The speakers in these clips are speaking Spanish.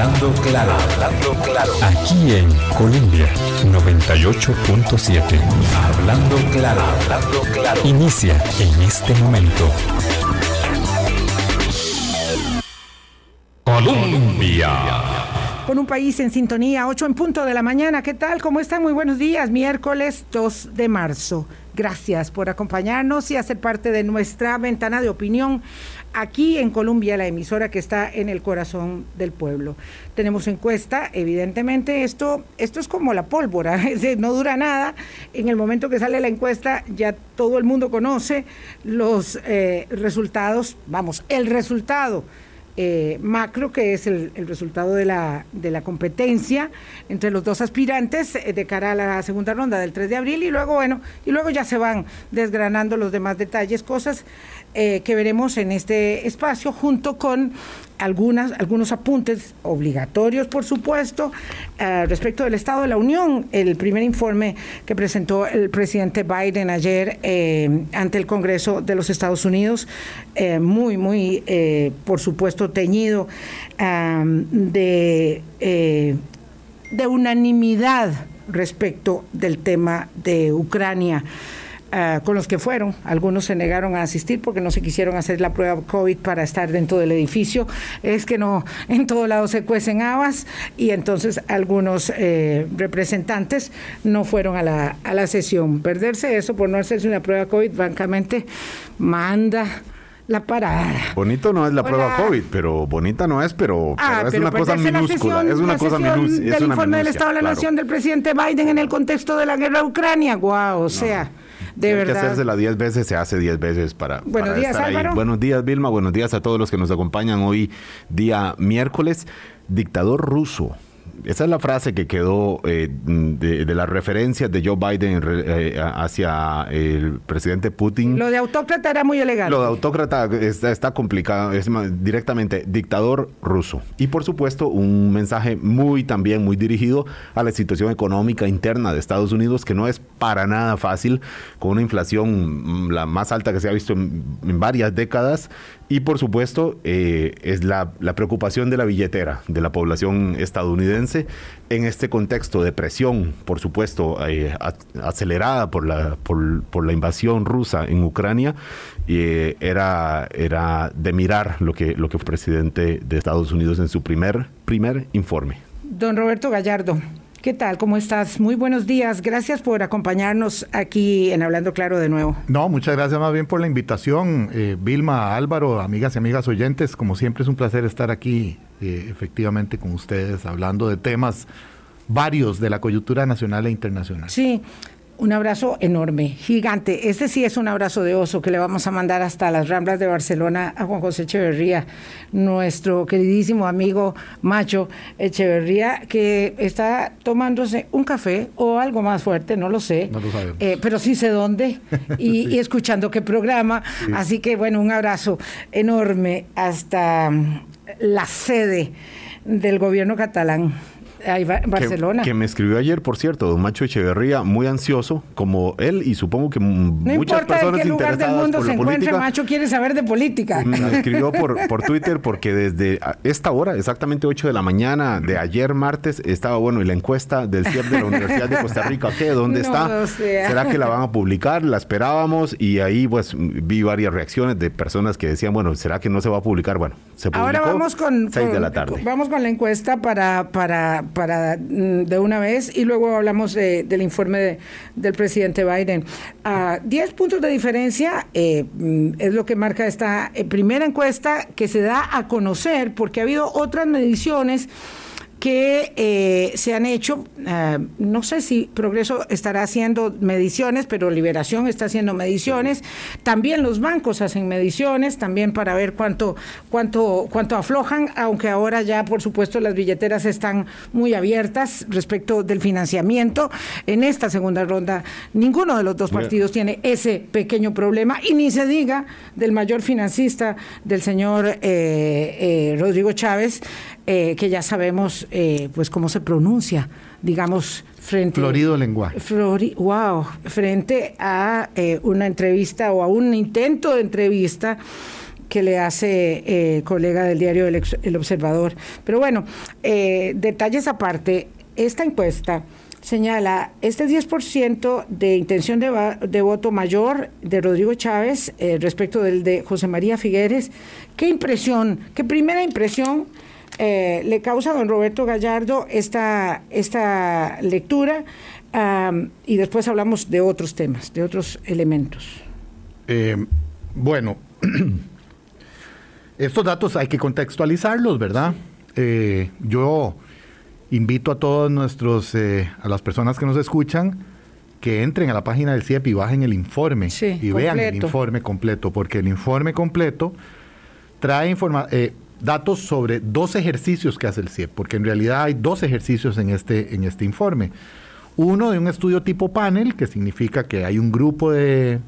Hablando claro, hablando claro. Aquí en Colombia 98.7. Hablando claro, hablando claro. Inicia en este momento. Colombia. Con un país en sintonía, 8 en punto de la mañana. ¿Qué tal? ¿Cómo están? Muy buenos días. Miércoles 2 de marzo. Gracias por acompañarnos y hacer parte de nuestra ventana de opinión aquí en Colombia, la emisora que está en el corazón del pueblo. Tenemos encuesta, evidentemente esto, esto es como la pólvora, no dura nada. En el momento que sale la encuesta ya todo el mundo conoce los eh, resultados, vamos, el resultado eh, macro, que es el, resultado de la, de la competencia entre los dos aspirantes eh, de cara a la segunda ronda del 3 de abril y luego, bueno, y luego ya se van desgranando los demás detalles, cosas eh, que veremos en este espacio junto con algunas, algunos apuntes obligatorios, por supuesto, eh, respecto del Estado de la Unión. El primer informe que presentó el presidente Biden ayer eh, ante el Congreso de los Estados Unidos, muy, muy, por supuesto, teñido de, de unanimidad respecto del tema de Ucrania. Ah, con los que fueron. Algunos se negaron a asistir porque no se quisieron hacer la prueba COVID para estar dentro del edificio. Es que no, en todo lado se cuecen habas y entonces algunos eh, representantes no fueron a la, a la sesión. Perderse eso por no hacerse una prueba COVID, francamente, manda la parada. Bonito no es la prueba COVID, pero bonita no es, pero, ah, es una cosa minúscula. es una cosa minúscula. Del informe del Estado de la Nación del presidente Biden en el contexto de la guerra de Ucrania. Guau, o sea. De verdad. Hay que hacérsela 10 veces, se hace 10 veces para, Buenos días, estar Álvaro. Buenos días, Vilma. Buenos días a todos los que nos acompañan hoy, día miércoles. Dictador ruso esa es la frase que quedó eh, de, las referencias de Joe Biden eh, hacia el presidente Putin. Lo de autócrata era muy elegante. Lo de autócrata está, complicado, es directamente dictador ruso. Y por supuesto un mensaje muy también muy dirigido a la situación económica interna de Estados Unidos que no es para nada fácil, con una inflación mm, la más alta que se ha visto en, varias décadas y por supuesto eh, es la, preocupación de la billetera de la población estadounidense en este contexto de presión, por supuesto, eh, acelerada por la, por, la invasión rusa en Ucrania, eh, era, era de mirar lo que, lo que fue presidente de Estados Unidos en su primer, primer informe. Don Roberto Gallardo. ¿Qué tal? ¿Cómo estás? Muy buenos días. Gracias por acompañarnos aquí en Hablando Claro de nuevo. No, muchas gracias más bien por la invitación. Eh, Vilma, Álvaro, amigas y amigas oyentes, como siempre es un placer estar aquí eh, efectivamente con ustedes hablando de temas varios de la coyuntura nacional e internacional. Sí, un abrazo enorme, gigante. Este sí es un abrazo de oso que le vamos a mandar hasta las Ramblas de Barcelona a Juan José Echeverría, nuestro queridísimo amigo Macho Echeverría, que está tomándose un café o algo más fuerte, no lo sé. No lo sabemos. Eh, pero sí sé dónde y, escuchando qué programa. Así que bueno, un abrazo enorme hasta la sede del gobierno catalán. Ahí va, Barcelona. Que, me escribió ayer, por cierto, don Macho Echeverría, muy ansioso, como él y supongo que muchas personas en qué lugar del mundo se encuentra, Macho quiere saber de política. Me escribió por, por Twitter porque desde esta hora, exactamente 8 de la mañana de ayer martes, estaba bueno y la encuesta del CIEP de la Universidad de Costa Rica, ¿qué? ¿Dónde está? ¿Será que la van a publicar? La esperábamos y ahí pues vi varias reacciones de personas que decían, bueno, ¿será que no se va a publicar? Bueno, se publicó Ahora vamos con, 6 de la tarde. Vamos con la encuesta para, para para mm, de una vez y luego hablamos del informe del presidente Biden. a 10 puntos de diferencia eh, mm, es lo que marca esta eh, primera encuesta que se da a conocer porque ha habido otras mediciones que eh, se han hecho, eh, no sé si Progreso estará haciendo mediciones, pero Liberación está haciendo mediciones, también los bancos hacen mediciones, también para ver cuánto, cuánto, cuánto aflojan, aunque ahora ya por supuesto las billeteras están muy abiertas respecto del financiamiento. En esta segunda ronda ninguno de los dos partidos tiene ese pequeño problema y ni se diga del mayor financista del señor eh, Rodrigo Chávez, que ya sabemos eh, pues cómo se pronuncia, digamos, frente... Florido lenguaje. wow, frente a eh, una entrevista o a un intento de entrevista que le hace eh, colega del diario El, El Observador. Pero bueno, eh, detalles aparte, esta encuesta señala este 10% de intención de, va- de voto mayor de Rodrigo Chávez eh, respecto del de José María Figueres. ¿Qué impresión, qué primera impresión eh, le causa a don Roberto Gallardo esta, esta lectura? Y después hablamos de otros temas, de otros elementos. Eh, bueno, estos datos hay que contextualizarlos, ¿verdad? Eh, yo invito a todos nuestros, a las personas que nos escuchan, que entren a la página del CIEP y bajen el informe Sí, y vean el informe completo, porque el informe completo trae informa eh, datos sobre dos ejercicios que hace el CIEP, porque en realidad hay dos ejercicios en este, en este informe. Uno de un estudio tipo panel, que significa que hay un grupo de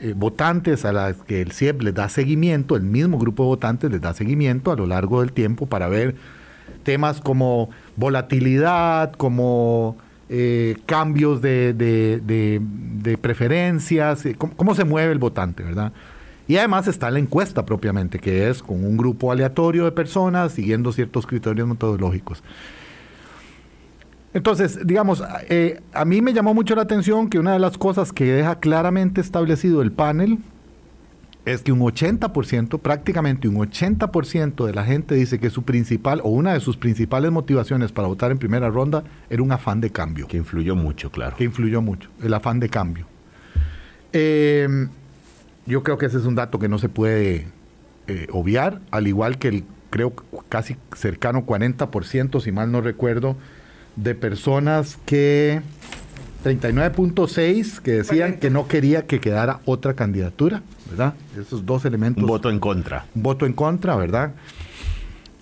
eh, votantes a las que el CIEP les da seguimiento, el mismo grupo de votantes les da seguimiento a lo largo del tiempo para ver temas como volatilidad, como eh, cambios de, de- preferencias, eh, cómo se mueve el votante, ¿verdad? Y además está la encuesta propiamente, que es con un grupo aleatorio de personas siguiendo ciertos criterios metodológicos. Entonces, digamos, eh, a mí me llamó mucho la atención que una de las cosas que deja claramente establecido el panel es que un 80%, prácticamente un 80% de la gente dice que su principal o una de sus principales motivaciones para votar en primera ronda era un afán de cambio Que influyó mucho, claro. que influyó mucho, el afán de cambio. Eh, yo creo que ese es un dato que no se puede eh, obviar, al igual que el, creo, casi cercano 40%, si mal no recuerdo, de personas que, 39.6, que decían que no quería que quedara otra candidatura, ¿verdad? Esos dos elementos Un voto en contra. un voto en contra, ¿verdad?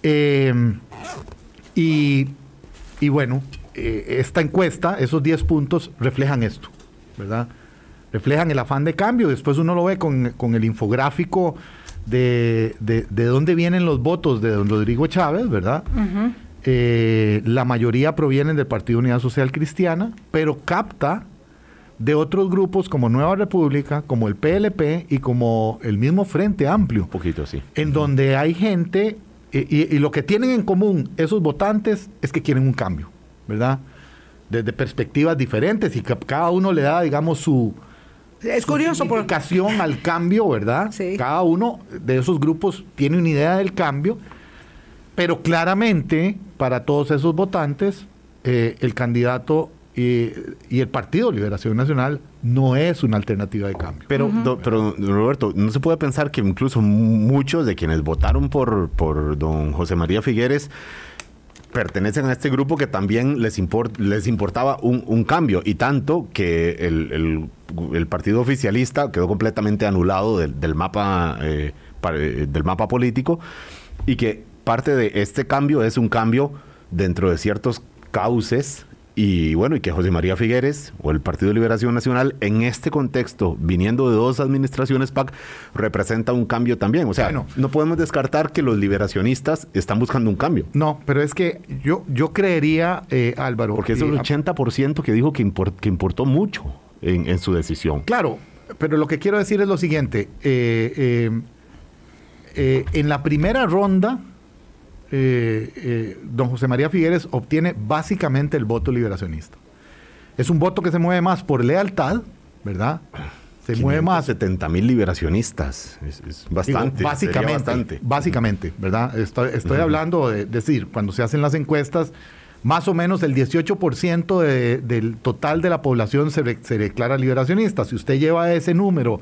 Eh, y, y bueno, eh, esta encuesta, esos 10 puntos, reflejan esto, ¿verdad? Reflejan el afán de cambio. Después uno lo ve con, con el infográfico de, de, de dónde vienen los votos de don Rodrigo Chávez, ¿verdad? Eh, la mayoría provienen del Partido Unidad Social Cristiana, pero capta de otros grupos como Nueva República, como el PLP y como el mismo Frente Amplio Un poquito, sí. en donde hay gente, y, y- y lo que tienen en común esos votantes es que quieren un cambio, ¿verdad? Desde perspectivas diferentes y que cada uno le da, digamos, su, Es curioso su porque al cambio, ¿verdad? Sí. Cada uno de esos grupos tiene una idea del cambio, pero claramente para todos esos votantes, eh, el candidato y, y el Partido Liberación Nacional no es una alternativa de cambio. Pero, do- pero don Roberto, no se puede pensar que incluso muchos de quienes votaron por, por don José María Figueres pertenecen a este grupo que también les, import- les importaba un, un cambio y tanto que el, el- el partido oficialista quedó completamente anulado del, del mapa eh, del mapa político y que parte de este cambio es un cambio dentro de ciertos cauces y bueno, y que José María Figueres o el Partido de Liberación Nacional en este contexto, viniendo de dos administraciones PAC, representa un cambio también. O sea, Bueno. no podemos descartar que los liberacionistas están buscando un cambio. No, pero es que yo, yo creería, eh, Álvaro, Porque es el 80% que dijo que, impor- que importó mucho en, en su decisión. Claro, pero lo que quiero decir es lo siguiente. eh, eh, en la primera ronda, eh, eh, don José María Figueres obtiene básicamente el voto liberacionista. Es un voto que se mueve más por lealtad, ¿verdad? Se mueve más 70 mil liberacionistas. Es, es bastante. Digo, básicamente, bastante. básicamente, ¿verdad? Estoy, estoy hablando de decir, cuando se hacen las encuestas, más o menos el 18% de- del total de la población se declara liberacionista. Si usted lleva ese número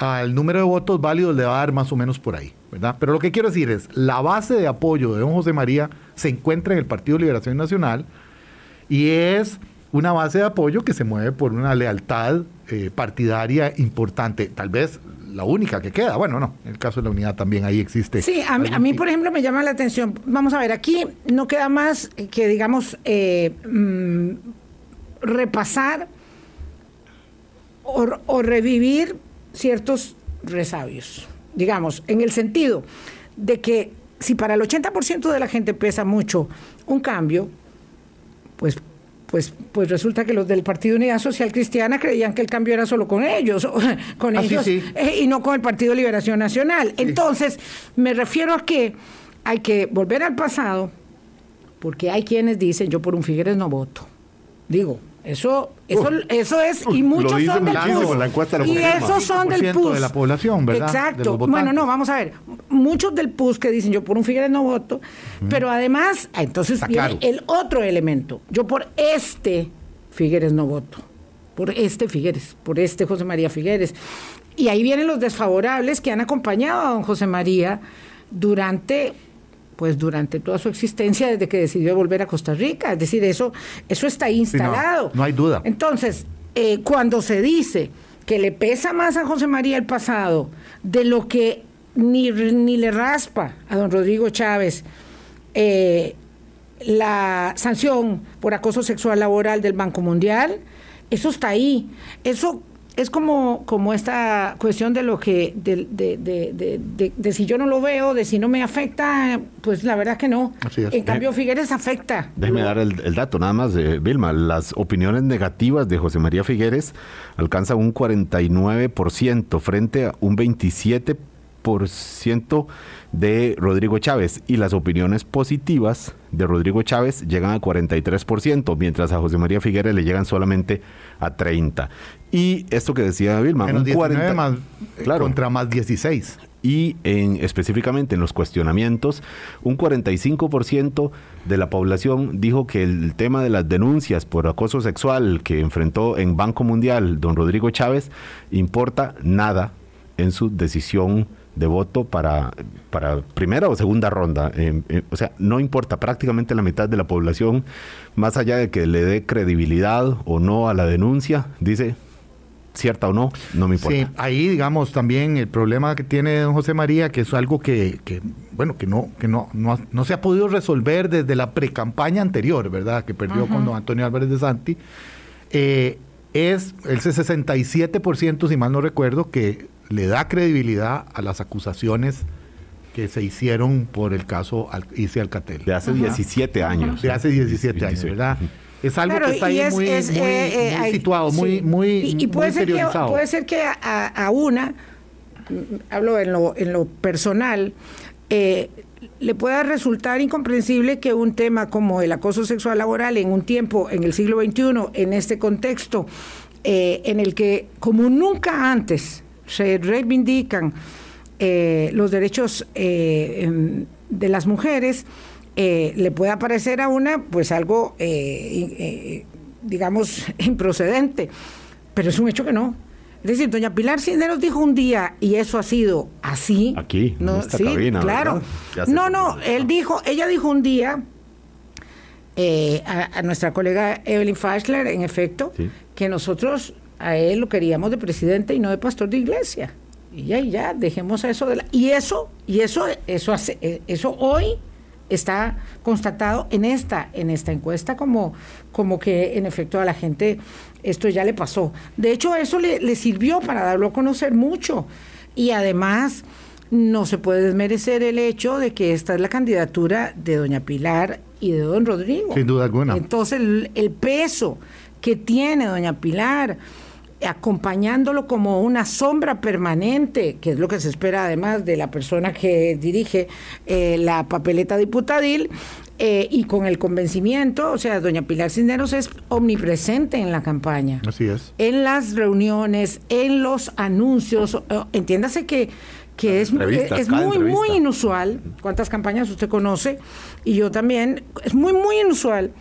al número de votos válidos, le va a dar más o menos por ahí, ¿verdad? Pero lo que quiero decir es, la base de apoyo de don José María se encuentra en el Partido Liberación Nacional y es una base de apoyo que se mueve por una lealtad eh, partidaria importante, tal vez la única que queda. Bueno, no, en el caso de la unidad también ahí existe. Sí, a mí, a mí, por ejemplo, me llama la atención. Vamos a ver, aquí no queda más que, digamos, eh, mm, repasar o, o revivir ciertos resabios, digamos, en el sentido de que si para el 80% de la gente pesa mucho un cambio, pues pues, pues resulta que los del Partido Unidad Social Cristiana creían que el cambio era solo con ellos, con Ah, ellos sí. eh, y no con el Partido Liberación Nacional. Entonces, me refiero a que hay que volver al pasado, porque hay quienes dicen, yo por un Figueres no voto. Digo, eso, eso, eso es, y muchos son del la encuesta lo y esos son del 5% PUS. de la población, ¿verdad? Exacto. bueno, no, vamos a ver. Muchos del PUS que dicen, yo por un Figueres no voto, pero además, entonces viene el otro elemento. Yo por este Figueres no voto. Por este Figueres, por este José María Figueres. Y ahí vienen los desfavorables que han acompañado a don José María durante pues durante toda su existencia desde que decidió volver a Costa Rica. Es decir, eso, eso está no, instalado. no hay duda. Entonces, eh, cuando se dice que le pesa más a José María el pasado de lo que ni, ni le raspa a don Rodrigo Chávez eh, la sanción por acoso sexual laboral del Banco Mundial, eso está ahí. Eso es como, como esta cuestión de lo que, de, de- de- de- de- de si yo no lo veo, de si no me afecta, pues la verdad que no. Así es. En cambio, Figueres afecta. Déjeme dar el, el dato nada más, eh, Vilma. Las opiniones negativas de José María Figueres alcanzan un 49% frente a un 27% de Rodrigo Chávez. Y las opiniones positivas de Rodrigo Chávez llegan a 43%, mientras a José María Figueres le llegan solamente a 30%. Y esto que decía Vilma, Menos un 19 40 más, eh, Claro. contra más 16. y en, específicamente en los cuestionamientos, un 45% de la población dijo que el tema de las denuncias por acoso sexual que enfrentó en Banco Mundial don Rodrigo Chávez importa nada en su decisión de voto para, para primera o segunda ronda. Eh, eh, o sea, no importa, prácticamente la mitad de la población, más allá de que le dé credibilidad o no a la denuncia, dice, cierta o no, no me importa. Sí, ahí digamos también el problema que tiene don José María, que es algo que, que, bueno, que no, que no, no, no se ha podido resolver desde la precampaña anterior, ¿verdad? Que perdió con don Antonio Álvarez de Santi, eh, es el 67%, si mal no recuerdo, que le da credibilidad a las acusaciones que se hicieron por el caso Al- Ice Alcatel. De hace 17 años. De hace 17 años, ¿verdad? Es algo Claro, que está ahí es- muy, es, muy- eh, eh, muy situado, muy, sí. muy, y, y puede, muy ser que, puede ser que a, una, hablo en lo, en lo personal, eh, le pueda resultar incomprensible que un tema como el acoso sexual laboral en un tiempo, en el siglo XXI, en este contexto, en el que como nunca antes se reivindican los derechos em, de las mujeres, eh, le pueda parecer a una pues algo, eh, eh, digamos, improcedente, pero es un hecho que no. Es decir, doña Pilar Cisneros dijo un día, y eso ha sido así. Aquí, en no, esta sí, cabina, claro. No, no, él dijo, ella dijo un día eh, a, a nuestra colega Evelyn Fashler, en efecto, Sí. que nosotros a él lo queríamos de presidente y no de pastor de iglesia. Y ya, y ya, dejemos eso de la... Y eso, y eso, eso, hace, eso hoy está constatado en esta, en esta encuesta como, como que en efecto a la gente esto ya le pasó. De hecho, eso le, le sirvió para darlo a conocer mucho. Y además, no se puede desmerecer el hecho de que esta es la candidatura de doña Pilar y de don Rodrigo. Sin duda alguna. Entonces, el, el peso que tiene doña Pilar, acompañándolo como una sombra permanente, que es lo que se espera además de la persona que dirige eh, la papeleta diputadil, eh, y con el convencimiento, o sea, doña Pilar Cisneros es omnipresente en la campaña Así es. en las reuniones, en los anuncios. Entiéndase que, que es, muy, muy inusual. ¿Cuántas campañas usted conoce? Y yo también. Es muy, muy inusual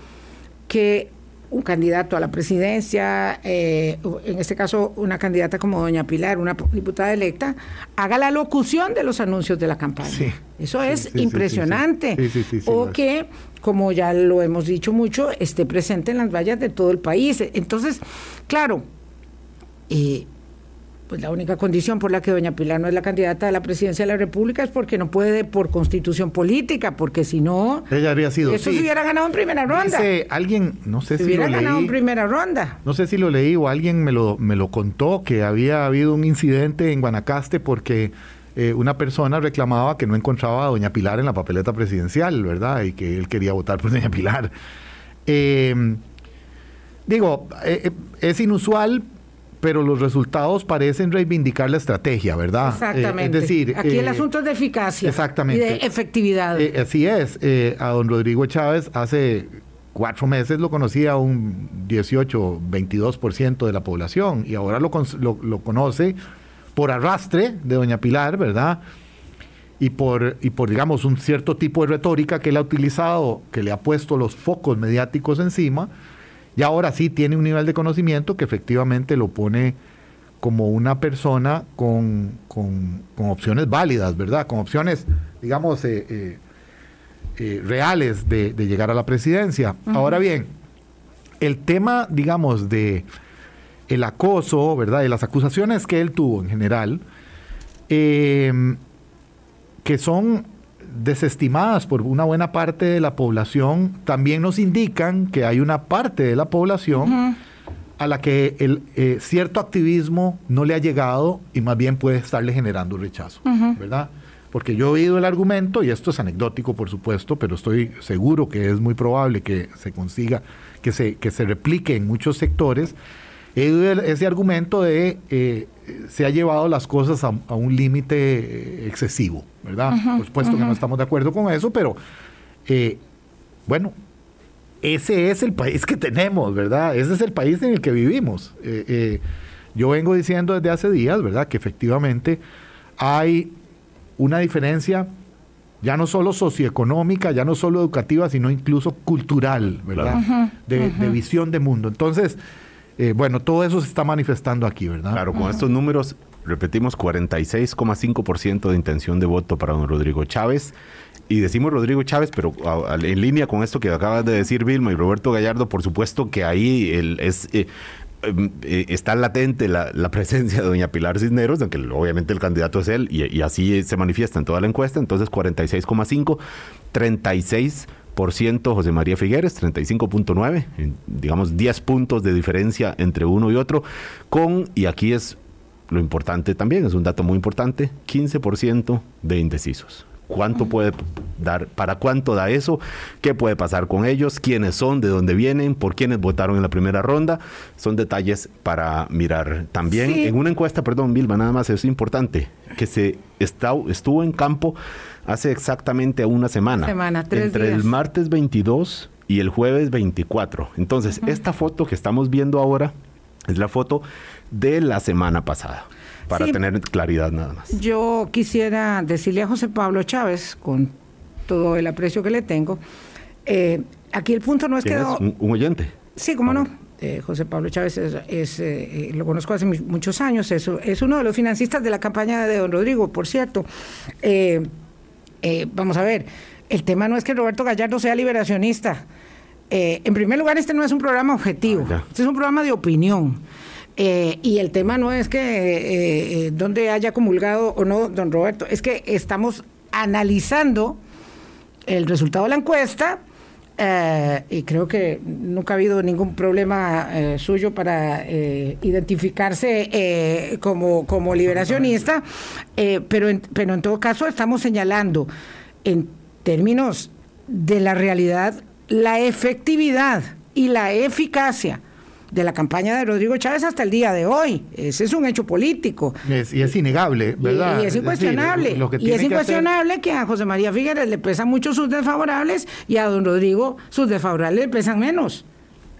que un candidato a la presidencia, eh, en este caso una candidata como doña Pilar, una diputada electa, haga la locución de los anuncios de la campaña. Sí. Eso Sí, es sí, impresionante. Sí, sí, sí, sí, o que, como ya lo hemos dicho mucho, esté presente en las vallas de todo el país. Entonces, claro, eh, pues la única condición por la que doña Pilar no es la candidata a la presidencia de la República es porque no puede por constitución política, porque si no, Ella habría sido. eso sí. se hubiera ganado en primera ronda. Dice alguien, no sé se si lo hubiera ganado en leí. primera ronda. No sé si lo leí o alguien me lo, me lo contó que había habido un incidente en Guanacaste porque eh, una persona reclamaba que no encontraba a doña Pilar en la papeleta presidencial, ¿verdad? Y que él quería votar por doña Pilar. Eh, Digo, eh, es inusual, pero los resultados parecen reivindicar la estrategia, ¿verdad? Exactamente. Eh, es decir, aquí el eh, asunto es de eficacia Exactamente. y de efectividad. Eh, así es. A don Rodrigo Chávez hace cuatro meses lo conocía un 18, 22% de la población y ahora lo- lo conoce por arrastre de doña Pilar, ¿verdad? Y por, y por, digamos, un cierto tipo de retórica que él ha utilizado, que le ha puesto los focos mediáticos encima, y ahora sí tiene un nivel de conocimiento que efectivamente lo pone como una persona con, con- con opciones válidas, ¿verdad? Con opciones, digamos, eh, eh, eh, reales de, de llegar a la presidencia. Ahora bien, el tema, digamos, de el acoso, ¿verdad? De las acusaciones que él tuvo en general, que son desestimadas por una buena parte de la población, también nos indican que hay una parte de la población a la que el eh, cierto activismo no le ha llegado y más bien puede estarle generando rechazo, ¿verdad? Porque yo he oído el argumento, y esto es anecdótico por supuesto, pero estoy seguro que es muy probable que se consiga, que se, que se replique en muchos sectores, ese argumento de eh, se ha llevado las cosas a, a un límite eh, excesivo, ¿verdad? por supuesto que no estamos de acuerdo con eso, pero eh, bueno, ese es el país que tenemos, ¿verdad? Ese es el país en el que vivimos. Eh, yo vengo diciendo desde hace días, ¿verdad? Que efectivamente hay una diferencia ya no solo socioeconómica, ya no solo educativa, sino incluso cultural, ¿verdad? de, de visión de mundo. Entonces, eh, bueno, todo eso se está manifestando aquí, ¿verdad? Claro, con estos números, repetimos, 46,5% de intención de voto para don Rodrigo Chávez. Y decimos Rodrigo Chávez, pero a- a- en línea con esto que acabas de decir Vilma y Roberto Gallardo, por supuesto que ahí el, es, eh, em, eh, está latente la, la presencia de doña Pilar Cisneros, aunque obviamente el candidato es él, y, y así se manifiesta en toda la encuesta, entonces 46,5, 36 José María Figueres, 35.9, en, digamos 10 puntos de diferencia entre uno y otro, con, y aquí es lo importante también, es un dato muy importante, 15% de indecisos. ¿Cuánto puede dar? ¿Para cuánto da eso? ¿Qué puede pasar con ellos? ¿Quiénes son? ¿De dónde vienen? ¿Por quiénes votaron en la primera ronda? Son detalles para mirar. También Sí. en una encuesta, perdón, Vilma, nada más es importante, que se está, estuvo en campo hace exactamente una semana. Semana, tres entre días. el martes 22 y el jueves 24. Entonces, esta foto que estamos viendo ahora es la foto de la semana pasada, para Sí. tener claridad nada más. Yo quisiera decirle a José Pablo Chávez, con todo el aprecio que le tengo, eh, aquí el punto no es que... ¿Un, un oyente? Sí, cómo no. Eh, José Pablo Chávez es, es, eh, eh, lo conozco hace mu- muchos años, es, es uno de los financistas de la campaña de don Rodrigo, por cierto. Eh, vamos a ver, el tema no es que Roberto Gallardo sea liberacionista. Eh, en primer lugar, este no es un programa objetivo, Ah, este es un programa de opinión. Eh, y el tema no es que eh, donde haya comulgado o no don Roberto, es que estamos analizando el resultado de la encuesta eh, y creo que nunca ha habido ningún problema eh, suyo para eh, identificarse eh, como, como liberacionista, eh, pero, en, pero en todo caso estamos señalando en términos de la realidad la efectividad y la eficacia de la campaña de Rodrigo Chávez hasta el día de hoy. Ese es un hecho político. Es- y es innegable, ¿verdad? Y, es incuestionable. y es que hacer- incuestionable que a José María Figueres le pesan mucho sus desfavorables y a don Rodrigo sus desfavorables le pesan menos.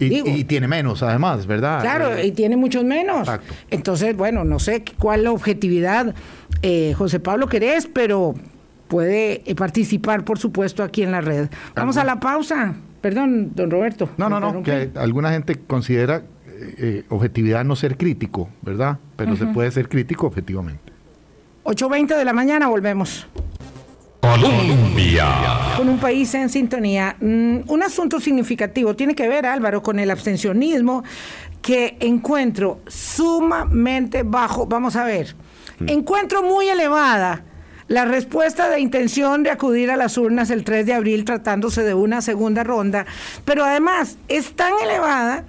Y, tiene menos, además, ¿verdad? Claro, Eh, y tiene muchos menos. Exacto. Entonces, bueno, no sé cuál la objetividad eh, José Pablo querés, pero puede participar, por supuesto, aquí en la red. Vamos a la pausa. Perdón, don Roberto. No, no, no, que alguna gente considera eh, eh, objetividad no ser crítico, ¿verdad? Pero se puede ser crítico objetivamente. 8.20 de la mañana volvemos. Colombia. con un país en sintonía. Mm, un asunto significativo tiene que ver, Álvaro, con el abstencionismo que encuentro sumamente bajo. Vamos a ver, encuentro muy elevada la respuesta de intención de acudir a las urnas el 3 de abril tratándose de una segunda ronda, pero además es tan elevada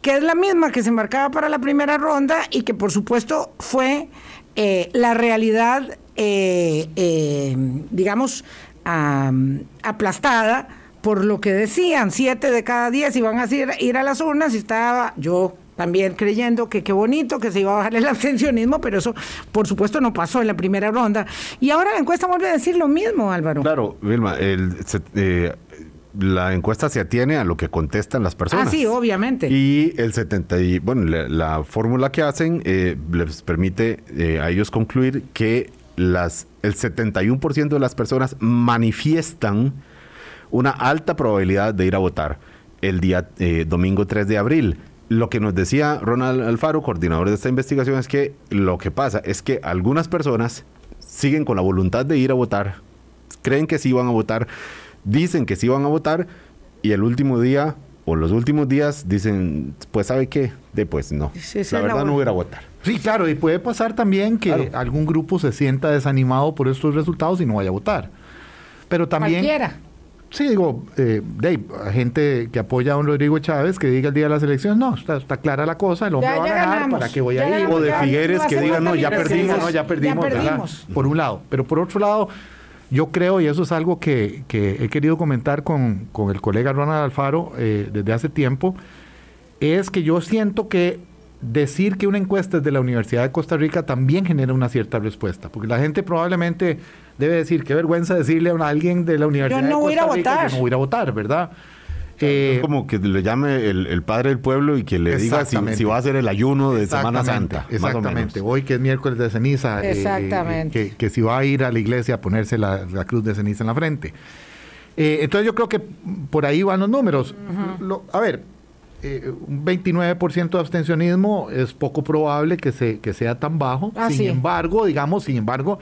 que es la misma que se marcaba para la primera ronda y que por supuesto fue eh, la realidad, eh, eh, digamos, am, aplastada por lo que decían, siete de cada diez iban a ir, ir a las urnas y estaba yo también creyendo que qué bonito, que se iba a bajar el abstencionismo, pero eso por supuesto no pasó en la primera ronda. Y ahora la encuesta vuelve a decir lo mismo, Álvaro. Claro, Vilma, el, se- eh, la encuesta se atiene a lo que contestan las personas. Ah, sí, obviamente. Y el 70 y, bueno, la, la fórmula que hacen eh, les permite eh, a ellos concluir que las, el 71% de las personas manifiestan una alta probabilidad de ir a votar el día eh, domingo 3 de abril. Lo que nos decía Ronald Alfaro, coordinador de esta investigación, es que lo que pasa es que algunas personas siguen con la voluntad de ir a votar, creen que sí van a votar, dicen que sí van a votar y el último día o los últimos días dicen, pues sabe qué, de pues no, Sí, la verdad no voy a ir a votar. Sí, claro, y puede pasar también que Claro. algún grupo se sienta desanimado por estos resultados y no vaya a votar. Pero también... Cualquiera. Sí, digo, eh, Dave, gente que apoya a don Rodrigo Chávez que diga el día de las elecciones, no, está, está clara la cosa, el hombre Ya- va a ya ganar, ganamos, ¿para qué voy ya a ir? O de ya- Figueres que falta no, ya perdimos, no, ya perdimos, ¿verdad? perdimos. Por un lado. Pero por otro lado, yo creo, y eso es algo que, que he querido comentar con, con el colega Ronald Alfaro eh, desde hace tiempo, es que yo siento que decir que una encuesta es de la Universidad de Costa Rica también genera una cierta respuesta, porque la gente probablemente debe decir, qué vergüenza decirle a alguien de la Universidad no de voy a Rica votar. que no voy a ir a votar, ¿verdad? Eh, Es como que le llame el, el padre del pueblo y que le diga si, va a hacer el ayuno de Semana Santa. Exactamente. Hoy que es miércoles de ceniza. eh, Exactamente. que, que si va a ir a la iglesia a ponerse la, la cruz de ceniza en la frente. Eh, entonces yo creo que por ahí van los números. Lo- a ver, eh, un 29% de abstencionismo es poco probable que, se, que sea tan bajo. Ah, sin sí. embargo, digamos, sin embargo,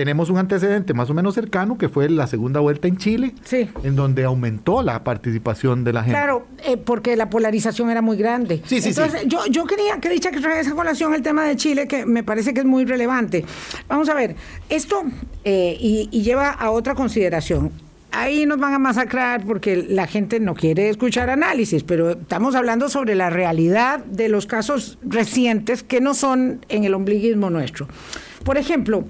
tenemos un antecedente más o menos cercano que fue la segunda vuelta en Chile, Sí. en donde aumentó la participación de la gente. Claro, eh, porque la polarización era muy grande. Sí, sí, Entonces, sí. Yo, yo quería que dicha que traiga esa colación el tema de Chile, que me parece que es muy relevante. Vamos a ver, esto eh, y, y lleva a otra consideración. Ahí nos van a masacrar porque la gente no quiere escuchar análisis, pero estamos hablando sobre la realidad de los casos recientes que no son en el ombliguismo nuestro. Por ejemplo,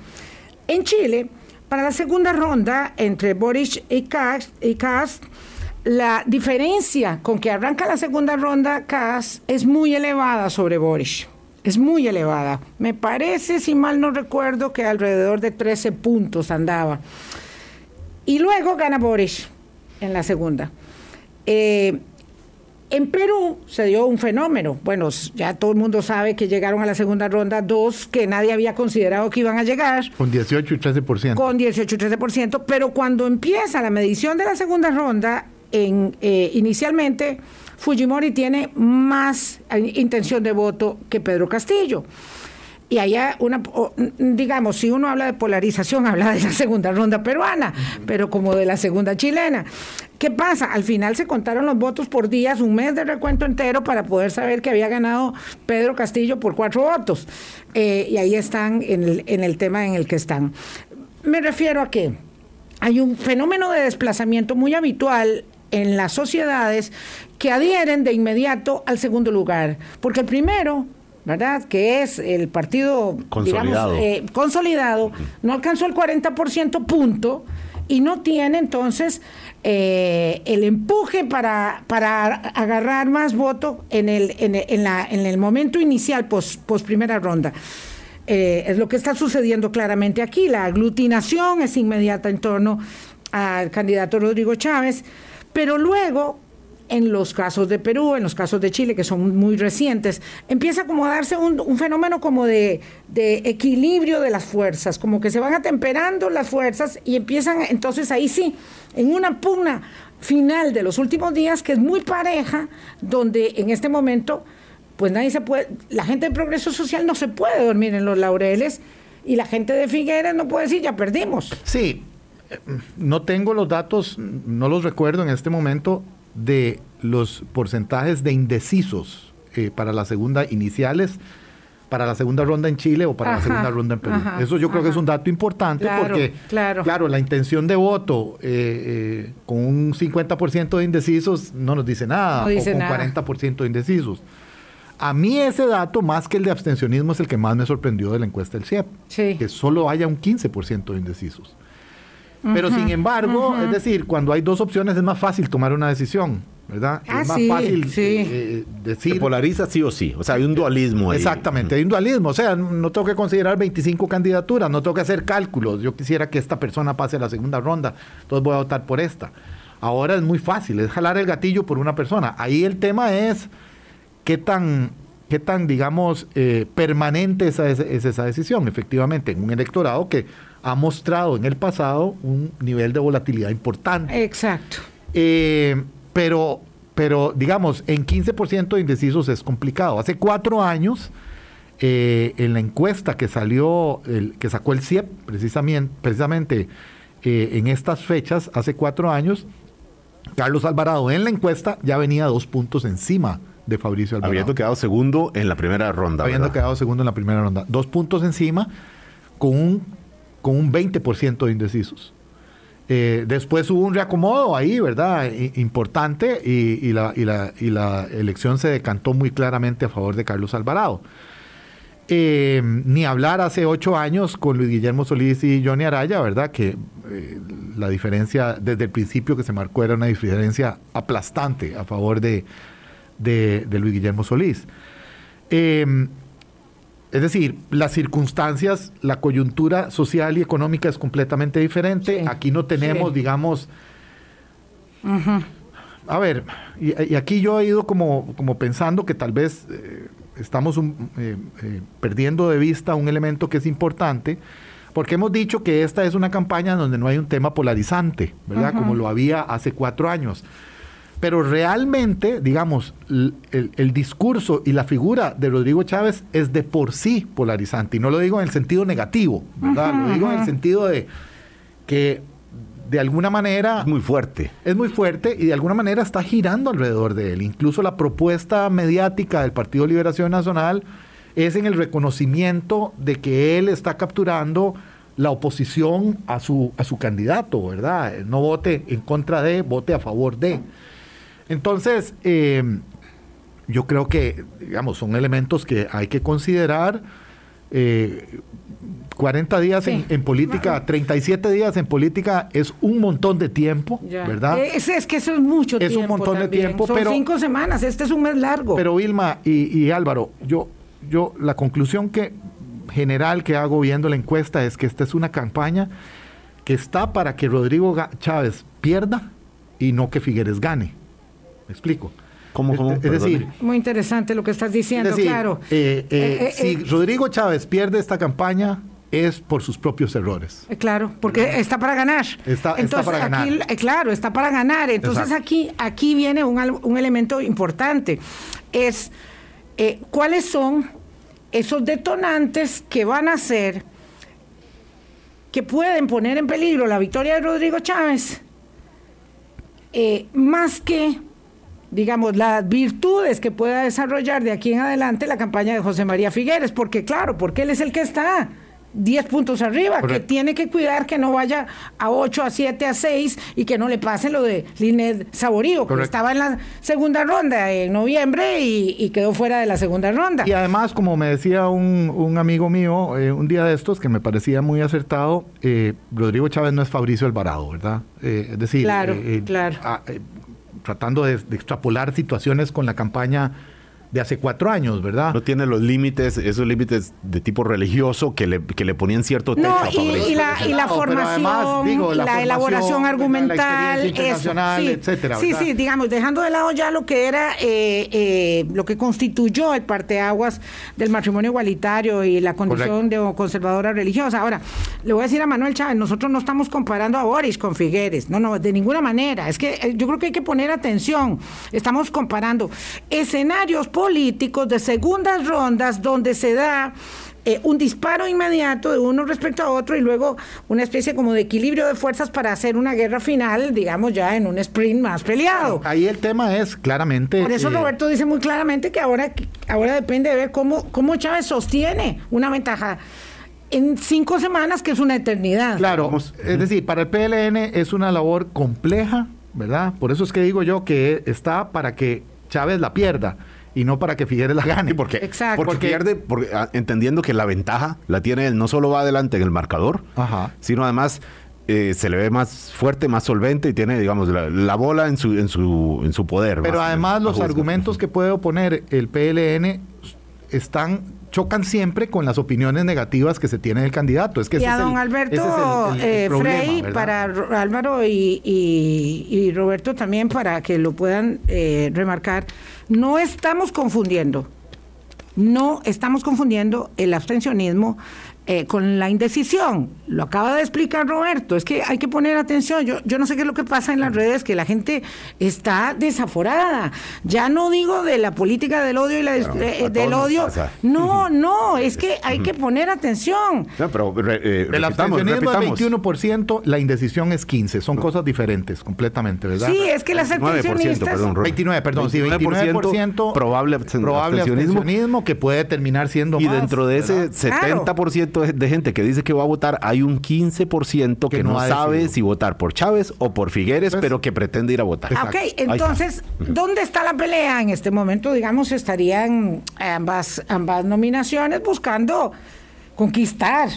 en Chile, para la segunda ronda entre Boris y Kast, la diferencia con que arranca la segunda ronda Kast es muy elevada sobre Boris. Es muy elevada. Me parece, si mal no recuerdo, que alrededor de 13 puntos andaba. Y luego gana Boris en la segunda. Eh, en Perú se dio un fenómeno. Bueno, ya todo el mundo sabe que llegaron a la segunda ronda dos que nadie había considerado que iban a llegar Con 18 y 13%. con 18 y 13%, pero cuando empieza la medición de la segunda ronda, en, eh, inicialmente Fujimori tiene más eh, intención de voto que Pedro Castillo. Y allá una, digamos, si uno habla de polarización, habla de la segunda ronda peruana, pero como de la segunda chilena. ¿Qué pasa? Al final se contaron los votos por días, un mes de recuento entero para poder saber que había ganado Pedro Castillo por cuatro votos. Eh, y ahí están en el, en el tema en el que están. Me refiero a que hay un fenómeno de desplazamiento muy habitual en las sociedades que adhieren de inmediato al segundo lugar, porque el primero, ¿verdad? Que es el partido Consolidado. digamos, eh, consolidado, no alcanzó el 40% punto y no tiene entonces eh, el empuje para, para agarrar más voto en el, en el, en la- en el momento inicial, post, post primera ronda. Eh, es lo que está sucediendo claramente aquí. La aglutinación es inmediata en torno al candidato Rodrigo Chávez, pero luego, en los casos de Perú, en los casos de Chile, que son muy recientes, empieza como a darse un, fenómeno como de, de equilibrio de las fuerzas, como que se van atemperando las fuerzas y empiezan entonces ahí sí, en una pugna final de los últimos días que es muy pareja, donde en este momento pues nadie se puede, la gente de Progreso Social no se puede dormir en los laureles y la gente de Figueres no puede decir ya perdimos. Sí, eh, no tengo los datos, no los recuerdo en este momento, de los porcentajes de indecisos eh, para la segunda iniciales, para la segunda ronda en Chile o para Ajá, la segunda ronda en Perú. ajá, Eso yo creo que es ajá. un dato importante Claro, porque, claro. la intención de voto eh, eh, con un 50% de indecisos no nos dice nada, No dice o con nada. 40% de indecisos. A mí ese dato, más que el de abstencionismo, es el que más me sorprendió de la encuesta del CIEP Sí. que solo haya un 15% de indecisos. Pero sin embargo, es decir, cuando hay dos opciones es más fácil tomar una decisión, ¿verdad? Ah, es más sí, fácil sí. eh, eh, Se decir... polariza sí o sí. O sea, hay un dualismo ahí. Exactamente, hay un dualismo, o sea, no tengo que considerar 25 candidaturas, no tengo que hacer cálculos, yo quisiera que esta persona pase a la segunda ronda, entonces voy a votar por esta. Ahora es muy fácil, es jalar el gatillo por una persona. Ahí el tema es qué tan, qué tan digamos, eh, permanente esa, es, es esa decisión, efectivamente, en un electorado que ha mostrado en el pasado un nivel de volatilidad importante. Exacto. Eh, pero, pero, digamos, en 15% de indecisos es complicado. Hace cuatro años, eh, en la encuesta que salió, el, que sacó el CIEP, precisamente, precisamente eh, en estas fechas, hace cuatro años, Carlos Alvarado en la encuesta ya venía dos puntos encima de Fabricio Alvarado. Habiendo quedado segundo en la primera ronda. habiendo ¿verdad? quedado segundo en la primera ronda. Dos puntos encima con un, con un 20% de indecisos. Eh, después hubo un reacomodo ahí, ¿verdad? Importante y, la, elección se decantó muy claramente a favor de Carlos Alvarado. Eh, ni hablar hace ocho años con Luis Guillermo Solís y Johnny Araya, ¿verdad? Que eh, la diferencia desde el principio que se marcó era una diferencia aplastante a favor de Luis Guillermo Solís. Es decir, las circunstancias, la coyuntura social y económica es completamente diferente. Sí, Aquí no tenemos, sí. digamos... A ver, y, y aquí yo he ido como, como pensando que tal vez eh, estamos un- eh, eh, perdiendo de vista un elemento que es importante, porque hemos dicho que esta es una campaña donde no hay un tema polarizante, ¿verdad? Como lo había hace cuatro años. Pero realmente, digamos, el, el discurso y la figura de Rodrigo Chávez es de por sí polarizante. Y no lo digo en el sentido negativo, ¿verdad? lo digo en el sentido de que de alguna manera Es muy fuerte. es muy fuerte y de alguna manera está girando alrededor de él. Incluso la propuesta mediática del Partido Liberación Nacional es en el reconocimiento de que él está capturando la oposición a su, a su candidato, ¿verdad? No vote en contra de, vote a favor de. Entonces, eh, yo creo que, digamos, son elementos que hay que considerar. Eh, 40 días en, Sí. en política, 37 días en política es un montón de tiempo, Ya. ¿verdad? Es, es que eso es mucho Es un tiempo. montón de tiempo, Son pero- cinco semanas. Este es un mes largo. Pero Vilma y, y Álvaro, yo, yo la conclusión que general que hago viendo la encuesta es que esta es una campaña que está para que Rodrigo Chávez pierda y no que Figueres gane. ¿Me explico? ¿Cómo, cómo? Es, es decir. Muy interesante lo que estás diciendo, es decir, claro. eh, eh, Eh, eh, si eh, Rodrigo Chávez pierde esta campaña es por sus propios errores. Claro, porque está para ganar. Está- para ganar. aquí, claro, está para ganar. Entonces Exacto. aquí, aquí viene un, elemento importante. Es eh, cuáles son esos detonantes que van a hacer que pueden poner en peligro la victoria de Rodrigo Chávez, eh, más que, digamos, las virtudes que pueda desarrollar de aquí en adelante la campaña de José María Figueres, porque claro, porque él es el que está 10 puntos arriba, que tiene que cuidar que no vaya a 8, a 7, a 6 y que no le pase lo de Linet Saborío, que estaba en la segunda ronda en noviembre y, y quedó fuera de la segunda ronda. Y además, como me decía un, un amigo mío eh, un día de estos, que me parecía muy acertado, eh, Rodrigo Chávez no es Fabricio Alvarado, ¿verdad? Eh, es decir, Claro, eh, eh, claro. ah, tratando de, de extrapolar situaciones con la campaña de hace cuatro años, ¿verdad? No tiene los límites, esos límites de tipo religioso que le, que le ponían cierto techo No, a y, la, y la No, pero además, formación, digo, la, la formación, elaboración la argumental, internacional, eso, sí, etcétera, sí, ¿verdad? sí, digamos, dejando de lado ya lo que era, eh, eh, lo que constituyó el parteaguas del matrimonio igualitario y la condición de conservadora religiosa. Ahora, le voy a decir a Manuel Chávez, nosotros no estamos comparando a Boris con Figueres, no, no, de ninguna manera. Es que eh, yo creo que hay que poner atención. Estamos comparando escenarios políticos de segundas rondas donde se da eh, un disparo inmediato de uno respecto a otro y luego una especie como de equilibrio de fuerzas para hacer una guerra final, digamos ya en un sprint más peleado. Ahí el tema es claramente... Por eso eh, Roberto dice muy claramente que ahora, ahora depende de ver cómo, cómo Chávez sostiene una ventaja en cinco semanas, que es una eternidad. Claro, es decir, para el PLN es una labor compleja, ¿verdad? Por eso es que digo yo que está para que Chávez la pierda y no para que Figueres la gane. Sí, porque, Exacto. porque Porque- pierde, porque, ah, entendiendo que la ventaja la tiene él, no solo va adelante en el marcador, Ajá. sino además eh, se le ve más fuerte, más solvente y tiene, digamos, la, la bola en su, en su, en su poder. Pero más- además los argumentos que puede oponer el PLN están chocan siempre con las opiniones negativas que se tiene del candidato. Es que y ese a es el- don Alberto es el- el- el eh, problema, Frey, ¿verdad? para Ro- Álvaro y, y- y Roberto también, para que lo puedan eh, remarcar, no estamos confundiendo, no estamos confundiendo el abstencionismo eh, con la indecisión. Lo acaba de explicar Roberto, es que hay que poner atención. Yo, yo no sé qué es lo que pasa en las redes, que la gente está desaforada. Ya no digo de la política del odio y la, eh, del odio. pasa. No, no, es que hay que poner atención. No, pero re- eh, El abstencionismo es repitamos. 21%, la indecisión es 15%. Son cosas diferentes completamente, ¿verdad? Sí, es que las 9%, abstencionistas... perdón, Ro- 29, perdón, sí, 29% probable absten- probable abstencionismo. abstencionismo que puede terminar siendo Y más, dentro de ese ¿verdad? 70% de- de gente que dice que va a votar, hay un 15% que, Que no, sabe decidido. si votar por Chávez o por Figueres, Pues- pero que pretende ir a votar. Ah, Ok, está. entonces, ¿dónde está la pelea? En este momento, digamos, estarían ambas, ambas nominaciones buscando conquistar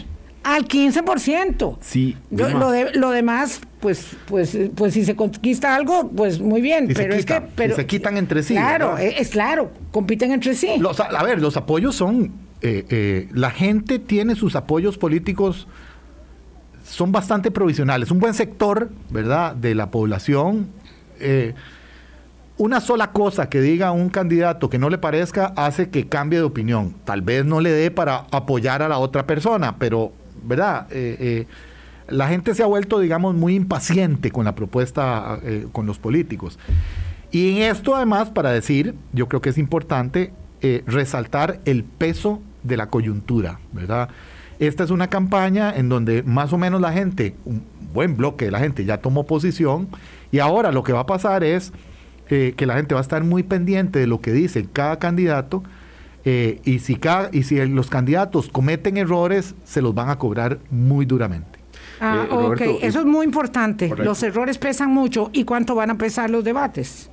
al 15%. Sí, Yo- lo, de- lo demás, pues, pues, pues si se conquista algo, pues muy bien. Si se pero es quita, que, si pero, se quitan entre sí, Claro, ¿verdad? es, es claro, compiten entre sí. Los, a a ver, los apoyos son. Eh, eh, la gente tiene sus apoyos políticos, son bastante provisionales. Un buen sector, ¿verdad?, de la población. eh, una sola cosa que diga un candidato que no le parezca hace que cambie de opinión. Tal vez no le dé para apoyar a la otra persona, pero, ¿verdad? La gente se ha vuelto, digamos, muy impaciente con la propuesta, con los políticos. Y en esto, además, para decir, yo creo que es importante resaltar el peso de la coyuntura, ¿verdad? Esta es una campaña en donde más o menos la gente, un buen bloque de la gente ya tomó posición y ahora lo que va a pasar es eh, que la gente va a estar muy pendiente de lo que dice cada candidato eh, y, si cada, y si los candidatos cometen errores, se los van a cobrar muy duramente. Ah, Eh, ok, Roberto, eso es muy importante. correcto. Los errores pesan mucho. ¿Y cuánto van a pesar los debates?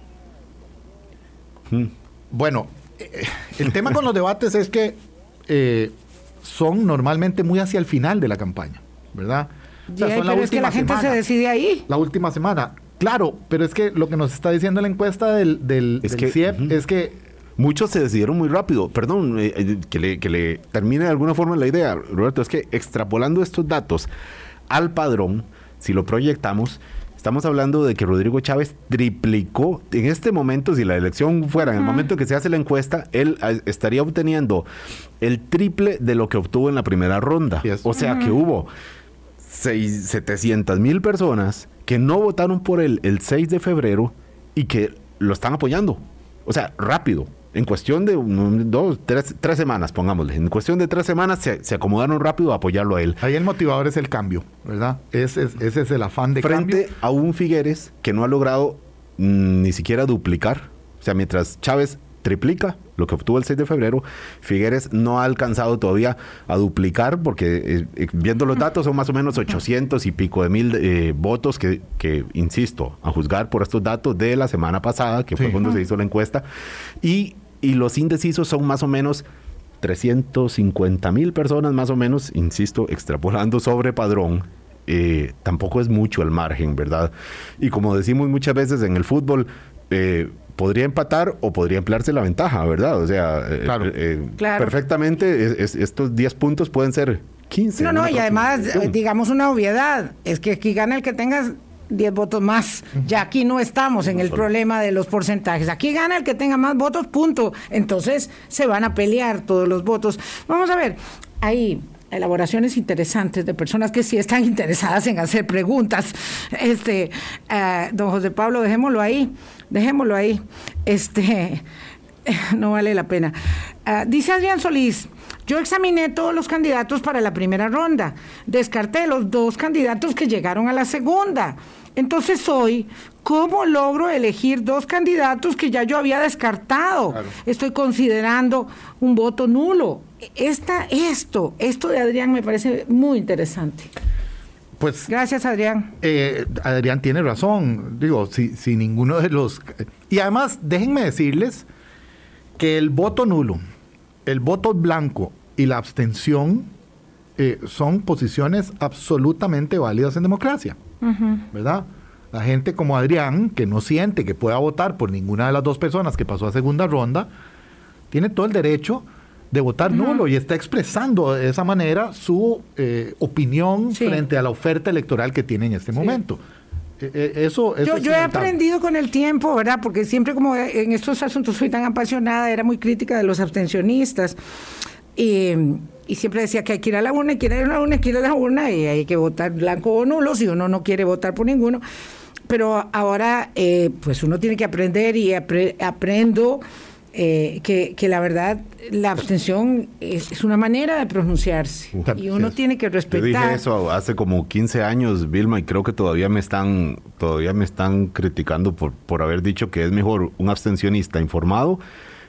Bueno, eh, el tema con los debates es que eh, son normalmente muy hacia el final de la campaña, ¿verdad? O sea, son pero es que la gente se decide ahí. La última semana. Claro, pero es que lo que nos está diciendo la encuesta del, del, Es del que- CIEP es que Muchos se decidieron muy rápido. Perdón, eh, eh, que, le, que le termine de alguna forma la idea, Roberto. Es que extrapolando estos datos al padrón, si lo proyectamos, estamos hablando de que Rodrigo Chávez triplicó. En este momento, si la elección fuera, en el momento en que se hace la encuesta, él eh, estaría obteniendo el triple de lo que obtuvo en la primera ronda. O sea que hubo 700 mil personas que no votaron por él el 6 de febrero y que lo están apoyando. O sea, rápido. En cuestión de un- dos, tres, tres semanas, pongámosle. En cuestión de tres semanas se, se acomodaron rápido a apoyarlo a él. ahí el motivador es el cambio, ¿verdad? Ese es, ese es el afán de Frente cambio. a un Figueres que no ha logrado mm, ni siquiera duplicar. O sea, mientras Chávez triplica lo que obtuvo el 6 de febrero, Figueres no ha alcanzado todavía a duplicar porque eh, eh, viendo los datos son más o menos 800 y pico de mil eh, votos que, que, insisto, a juzgar por estos datos de la semana pasada, que fue cuando se hizo la encuesta, y, y los indecisos son más o menos 350 mil personas más o menos, insisto, extrapolando sobre padrón. eh, tampoco es mucho el margen, ¿verdad? Y como decimos muchas veces en el fútbol, eh, podría empatar o podría emplearse la ventaja, ¿verdad? O sea, eh, Claro. eh, Claro. perfectamente es- es- estos 10 puntos pueden ser 15. No, no, y además, digamos una obviedad, es que aquí gana el que tenga 10 votos más. Ya aquí no estamos en el problema de los porcentajes. Aquí gana el que tenga más votos, punto. Entonces se van a pelear todos los votos. Vamos a ver, hay elaboraciones interesantes de personas que sí están interesadas en hacer preguntas. Este, eh, don José Pablo, dejémoslo ahí, dejémoslo ahí. Este, no vale la pena. Ah, dice Adrián Solís, yo examiné todos los candidatos para la primera ronda, descarté los dos candidatos que llegaron a la segunda. Entonces hoy, ¿cómo logro elegir dos candidatos que ya yo había descartado? Estoy considerando un voto nulo. Esta, esto, esto de Adrián me parece muy interesante. Pues Gracias, Adrián. Eh, Adrián tiene razón. Digo, si, si ninguno de los. Y además, déjenme decirles que el voto nulo, el voto blanco y la abstención eh, son posiciones absolutamente válidas en democracia, ¿verdad? La gente como Adrián, que no siente que pueda votar por ninguna de las dos personas que pasó a segunda ronda, tiene todo el derecho de votar nulo y está expresando de esa manera su eh, opinión Sí. frente a la oferta electoral que tiene en este momento. Eh, eh, eso, eso Yo, es yo he aprendido con el tiempo, ¿verdad? Porque siempre como en estos asuntos fui tan apasionada, era muy crítica de los abstencionistas. Y, y siempre decía que hay que ir a la urna, hay que ir a la urna, hay que ir a la urna, y hay que votar blanco o nulo si uno no quiere votar por ninguno. Pero ahora, eh, pues uno tiene que aprender y apre- aprendo eh, que, que la verdad, la abstención es, es una manera de pronunciarse. Y uno Sí. tiene que Yo respetar. dije eso hace como 15 años, Vilma, y creo que todavía me están, todavía me están criticando por, por haber dicho que es mejor un abstencionista informado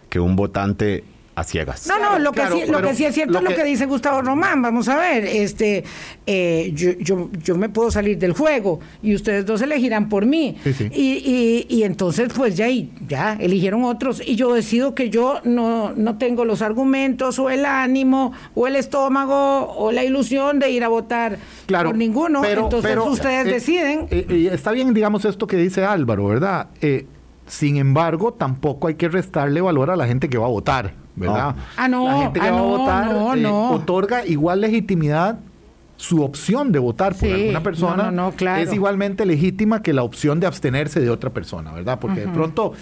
que un votante a ciegas. No, no, lo, claro, que, sí, lo que sí es cierto lo es lo que- que dice Gustavo Román. Vamos a ver, este, eh, yo, yo, yo me puedo salir del juego y ustedes dos elegirán por mí. Sí, sí. Y, y, y entonces, pues ya, y ya eligieron otros y yo decido que yo no, no tengo los argumentos o el ánimo o el estómago o la ilusión de ir a votar por ninguno. pero- entonces pero, ustedes eh, deciden. eh, eh, está bien, digamos, esto que dice Álvaro, ¿verdad? Eh, sin embargo, tampoco hay que restarle valor a la gente que va a votar, ¿verdad? No. Ah, no, La gente que ah, va a no, votar no, eh, no. otorga igual legitimidad su opción de votar por Sí, alguna persona no, no, no, claro. es igualmente legítima que la opción de abstenerse de otra persona, ¿verdad? Porque de pronto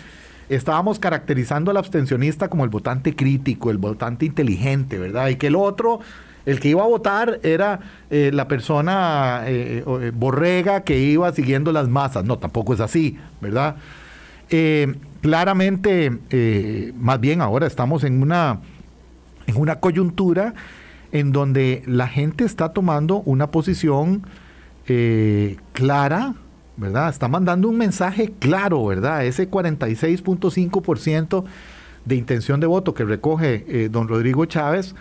estábamos caracterizando al abstencionista como el votante crítico, el votante inteligente, ¿verdad? Y que el otro, el que iba a votar era eh, la persona eh, borrega que iba siguiendo las masas. No, tampoco es así, ¿verdad? Eh, claramente, eh, más bien ahora estamos en una, en una coyuntura en donde la gente está tomando una posición eh, clara, ¿verdad? Está mandando un mensaje claro, ¿verdad? Ese 46.5% de intención de voto que recoge eh, don Rodrigo Chávez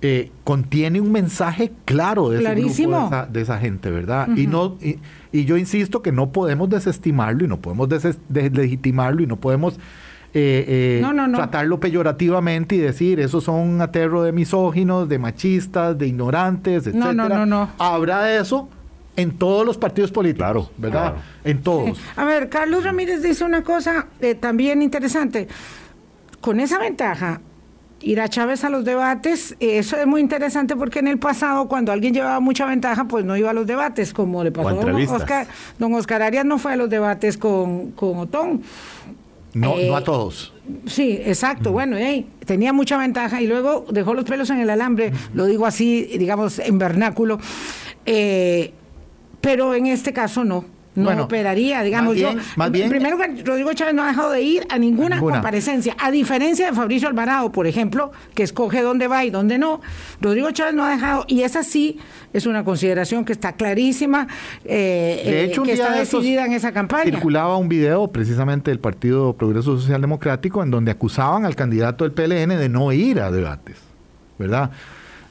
eh, contiene un mensaje claro de ese grupo, Clarísimo. de esa, de esa gente, ¿verdad? y, no, y, y yo insisto que no podemos desestimarlo y no podemos deslegitimarlo y no podemos eh, eh, No, no, no. tratarlo peyorativamente y decir, esos son un aterro de misóginos, de machistas, de ignorantes, etc. No, no, no, no. Habrá de eso en todos los partidos políticos, Claro, ¿verdad? claro. En todos. A ver, Carlos Ramírez dice una cosa eh, también interesante. Con esa ventaja, ir a Chávez a los debates, eh, eso es muy interesante porque en el pasado, cuando alguien llevaba mucha ventaja, pues no iba a los debates, como le pasó a don. Oscar. Don Oscar Arias no fue a los debates con, con Otón. No, Eh, no a todos. Sí, exacto. Bueno, ey, tenía mucha ventaja y luego dejó los pelos en el alambre, lo digo así, digamos, en vernáculo. Eh, pero en este caso no. No Bueno, operaría, digamos más bien- yo. más bien- primero, que Rodrigo Chávez no ha dejado de ir a ninguna, Ninguna. comparecencia. A diferencia de Fabricio Alvarado, por ejemplo, que escoge dónde va y dónde no. Rodrigo Chávez no ha dejado, y esa sí es una consideración que está clarísima, eh, De eh, hecho, que está de decidida en esa campaña. Circulaba un video precisamente del Partido Progreso Social Democrático en donde acusaban al candidato del PLN de no ir a debates, ¿verdad?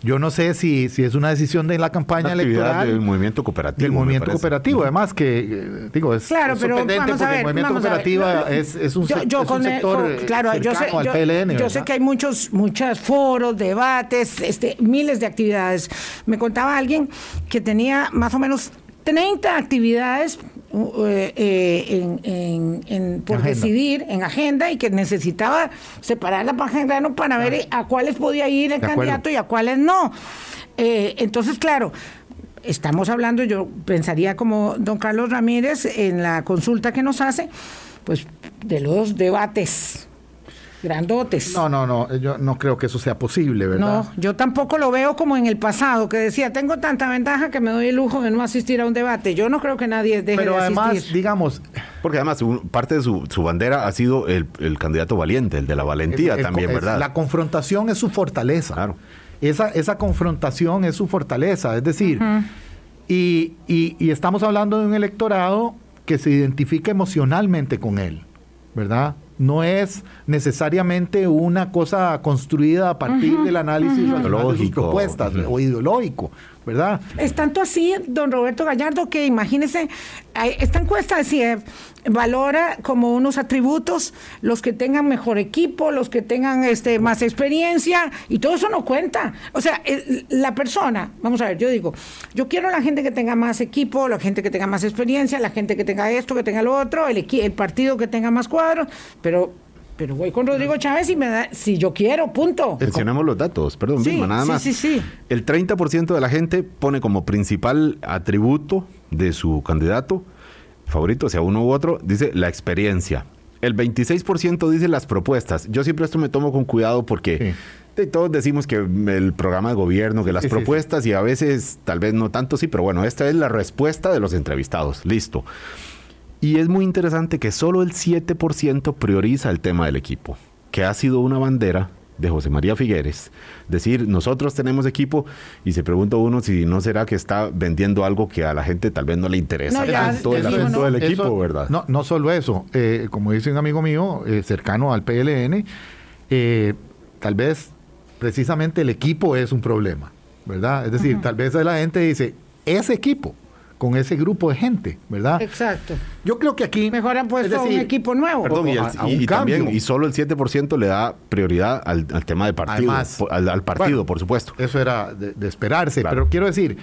Yo no sé si, si es una decisión de la campaña Una electoral. del movimiento cooperativo. del movimiento cooperativo, además que, eh, digo, es, Claro, es pero sorprendente vamos a porque ver, el movimiento cooperativo es, es un, yo, yo es un con el- sector con- eh, claro, yo sé, al yo- PLN, yo sé que hay muchos, muchos foros, debates, este, miles de actividades. Me contaba alguien que tenía más o menos 30 actividades en, en- en- por Agenda. decidir en agenda y que necesitaba separar la agenda ¿no? para ver eh, a cuáles podía ir el De acuerdo. candidato y a cuáles no. Eh, entonces, claro, estamos hablando, yo pensaría como don Carlos Ramírez en la consulta que nos hace, pues de los debates grandotes. No, no, no, yo no creo que eso sea posible, ¿verdad? No, yo tampoco lo veo como en el pasado, que decía, tengo tanta ventaja que me doy el lujo de no asistir a un debate. Yo no creo que nadie deje Pero de además, asistir. digamos, Porque además un- parte de su, su bandera ha sido el, el candidato valiente, el de la valentía el- el- también, es- ¿verdad? La confrontación es su fortaleza. Claro. Esa, esa confrontación es su fortaleza. Es decir, y, y- y estamos hablando de un electorado que se identifica emocionalmente con él, ¿verdad? No es necesariamente una cosa construida a partir del análisis de sus Ideológico. propuestas Ujú. o ideológico, ¿verdad? Es tanto así, don Roberto Gallardo, que imagínese, hay- esta encuesta decía, valora como unos atributos los que tengan mejor equipo, los que tengan este más experiencia, y todo eso no cuenta. O sea, la persona, vamos a ver, yo digo, yo quiero la gente que tenga más equipo, la gente que tenga más experiencia, la gente que tenga esto, que tenga lo otro, el, el partido que tenga más cuadros, pero... Pero voy con Rodrigo Chávez y me da, si yo quiero, punto. Mencionemos los datos, perdón, Sí, Vilma, nada sí, más. sí, sí. El 30% de la gente pone como principal atributo de su candidato favorito, sea uno u otro, dice la experiencia. El 26% dice las propuestas. Yo siempre esto me tomo con cuidado porque de todos decimos que el programa de gobierno, que las Sí, sí, sí. propuestas y a veces tal vez no tanto, sí, pero bueno, esta es la respuesta de los entrevistados. Listo. Y es muy interesante que solo el 7% prioriza el tema del equipo, que ha sido una bandera de José María Figueres. Decir, nosotros tenemos equipo y se pregunta uno si no será que está vendiendo algo que a la gente tal vez no le interesa No, ya tanto el asunto ¿no? del equipo, Eso- ¿verdad? No, no solo eso, eh, como dice un amigo mío eh, cercano al PLN, eh, tal vez precisamente el equipo es un problema, ¿verdad? Es decir, tal vez la gente dice, ese equipo, con ese grupo de gente, ¿verdad? Exacto. Yo creo que aquí... Mejor han puesto decir, un equipo nuevo. Perdón, y, el- a- a y un también, y solo el 7% le da prioridad al, al tema de partido, Además, al, al partido, bueno, por supuesto. Eso era de, de esperarse, Claro. pero quiero decir,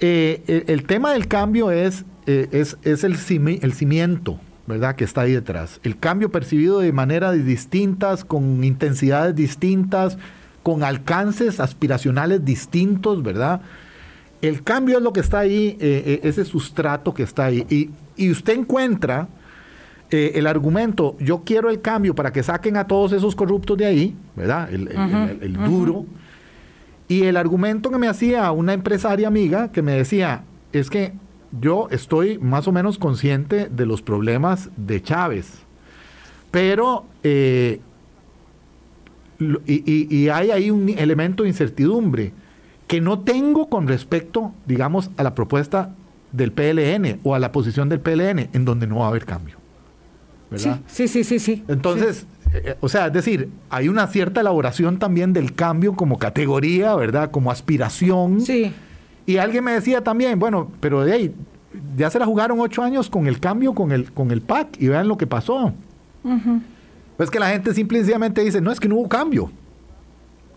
eh, el, el tema del cambio es, eh, es, es el, cimi- el cimiento, ¿verdad? Que está ahí detrás. El cambio percibido de maneras distintas, con intensidades distintas, con alcances aspiracionales distintos, ¿verdad? El cambio es lo que está ahí, eh, eh, ese sustrato que está ahí. Y, y usted encuentra eh, el argumento, yo quiero el cambio para que saquen a todos esos corruptos de ahí, ¿verdad? El, el- el- el duro. Y el argumento que me hacía una empresaria amiga que me decía, es que yo estoy más o menos consciente de los problemas de Chávez, pero eh, y, y- y hay ahí un elemento de incertidumbre que no tengo con respecto, digamos, a la propuesta del PLN o a la posición del PLN, en donde no va a haber cambio. ¿Verdad? Sí, sí, sí, sí. sí. Entonces, eh, o sea, es decir, hay una cierta elaboración también del cambio como categoría, ¿verdad? Como aspiración. Sí. Y alguien me decía también, bueno, pero de ahí, ya se la jugaron ocho años con el cambio, con el, con el PAC, y vean lo que pasó. Pues que la gente simplemente dice, no, es que no hubo cambio.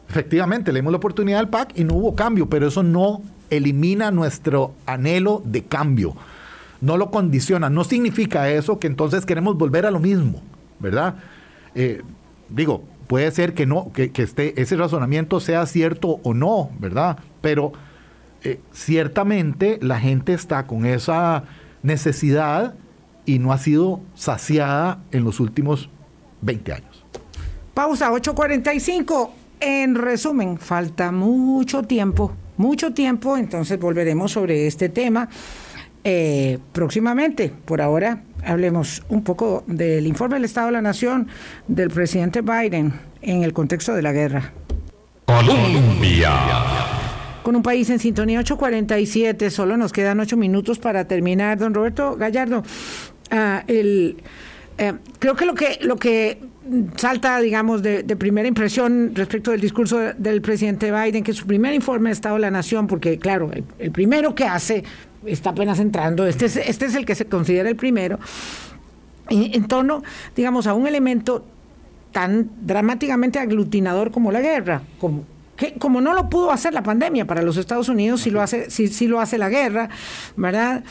Efectivamente, le dimos la oportunidad al PAC y no hubo cambio, pero eso no elimina nuestro anhelo de cambio. No lo condiciona. No significa eso que entonces queremos volver a lo mismo, ¿verdad? Eh, digo, puede ser que no, que, que esté, ese razonamiento sea cierto o no, ¿verdad? Pero eh, ciertamente la gente está con esa necesidad y no ha sido saciada en los últimos 20 años. Pausa 8.45. En resumen, falta mucho tiempo, mucho tiempo, entonces volveremos sobre este tema eh, próximamente. Por ahora, hablemos un poco del informe del Estado de la Nación del presidente Biden en el contexto de la guerra. Colombia. Con un país en sintonía 847, solo nos quedan ocho minutos para terminar. Don Roberto Gallardo, ah, el, eh, creo que lo que lo que salta, digamos, de, de primera impresión respecto del discurso de- del presidente Biden, que es su primer informe de Estado de la Nación, porque claro, el, el primero que hace está apenas entrando, este es, este es el que se considera el primero, en, en torno, digamos, a un elemento tan dramáticamente aglutinador como la guerra, como, que, como no lo pudo hacer la pandemia para los Estados Unidos, sí lo hace, sí, sí lo hace la guerra, ¿verdad?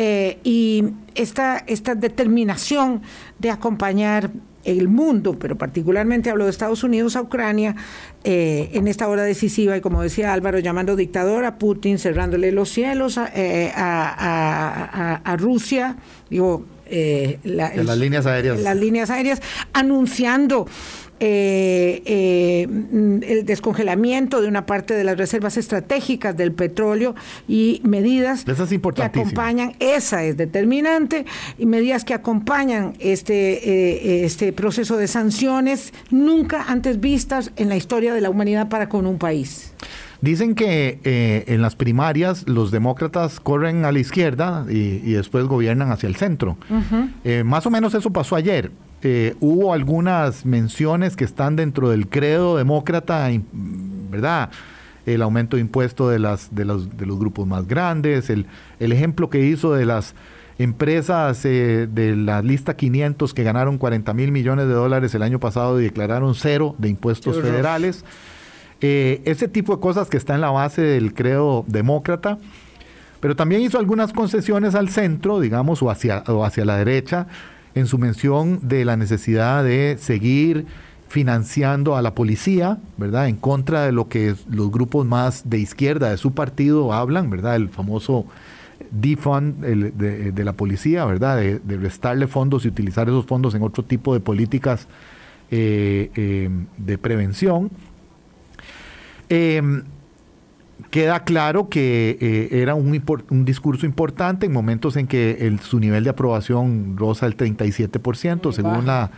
Eh, y esta, esta determinación de acompañar el mundo, pero particularmente hablo de Estados Unidos a Ucrania, eh, en esta hora decisiva, y como decía Álvaro, llamando dictador a Putin, cerrándole los cielos a, eh, a- a- a- a Rusia, digo, eh, la- De las líneas aéreas. las líneas aéreas, anunciando eh, eh, el descongelamiento de una parte de las reservas estratégicas del petróleo y medidas Eso es que acompañan, esa es determinante, y medidas que acompañan este, eh, este proceso de sanciones nunca antes vistas en la historia de la humanidad para con un país. Dicen que eh, en las primarias los demócratas corren a la izquierda y, y después gobiernan hacia el centro. Eh, más o menos eso pasó ayer. Eh, hubo algunas menciones que están dentro del credo demócrata, ¿verdad? el aumento de impuestos de, las, de, los, de los grupos más grandes, el, el ejemplo que hizo de las empresas eh, de la lista 500 que ganaron 40 mil millones de dólares el año pasado y declararon cero de impuestos federales. Eh, ese tipo de cosas que está en la base del credo demócrata, pero también hizo algunas concesiones al centro, digamos, o hacia, o hacia la derecha, en su mención de la necesidad de seguir financiando a la policía, ¿verdad? En contra de lo que los grupos más de izquierda de su partido hablan, ¿verdad? El famoso defund de la policía, ¿verdad? De, de restarle fondos y utilizar esos fondos en otro tipo de políticas eh, eh, de prevención. Eh, queda claro que eh, era un, un discurso importante en momentos en que el- su nivel de aprobación roza el 37%, según la,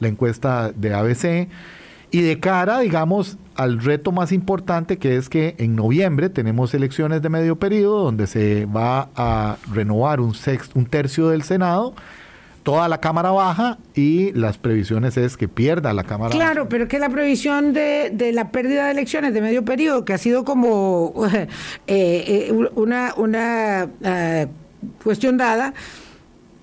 la encuesta de ABC. Y de cara, digamos, al reto más importante, que es que en noviembre tenemos elecciones de medio periodo, donde se va a renovar un, sex- un tercio del Senado, toda la Cámara Baja, y las previsiones es que pierda la Cámara Claro, pero que la previsión de, de la pérdida de elecciones de medio periodo, que ha sido como eh, eh, una, una eh, cuestión dada,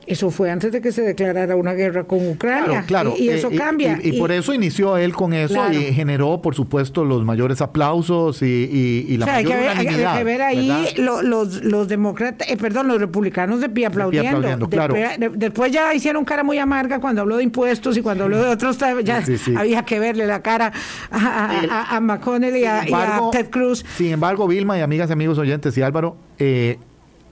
eso fue antes de que se declarara una guerra con Ucrania. Claro, claro. Y, y eso Eh, cambia. Y, y por eso inició él con eso Claro. y generó, por supuesto, los mayores aplausos y, y- y la o sea, hay mayor que ver, hay que- hay ver ahí los, los demócratas, eh, perdón, los republicanos de pie aplaudiendo. aplaudiendo, claro. Después, de- después ya hicieron cara muy amarga cuando habló de impuestos y cuando habló de otros ya Sí, sí. había que verle la cara a, a, a- a McConnell y a, Sin y a embargo- Ted Cruz. Sin embargo, Vilma y amigas y amigos oyentes y Álvaro, eh,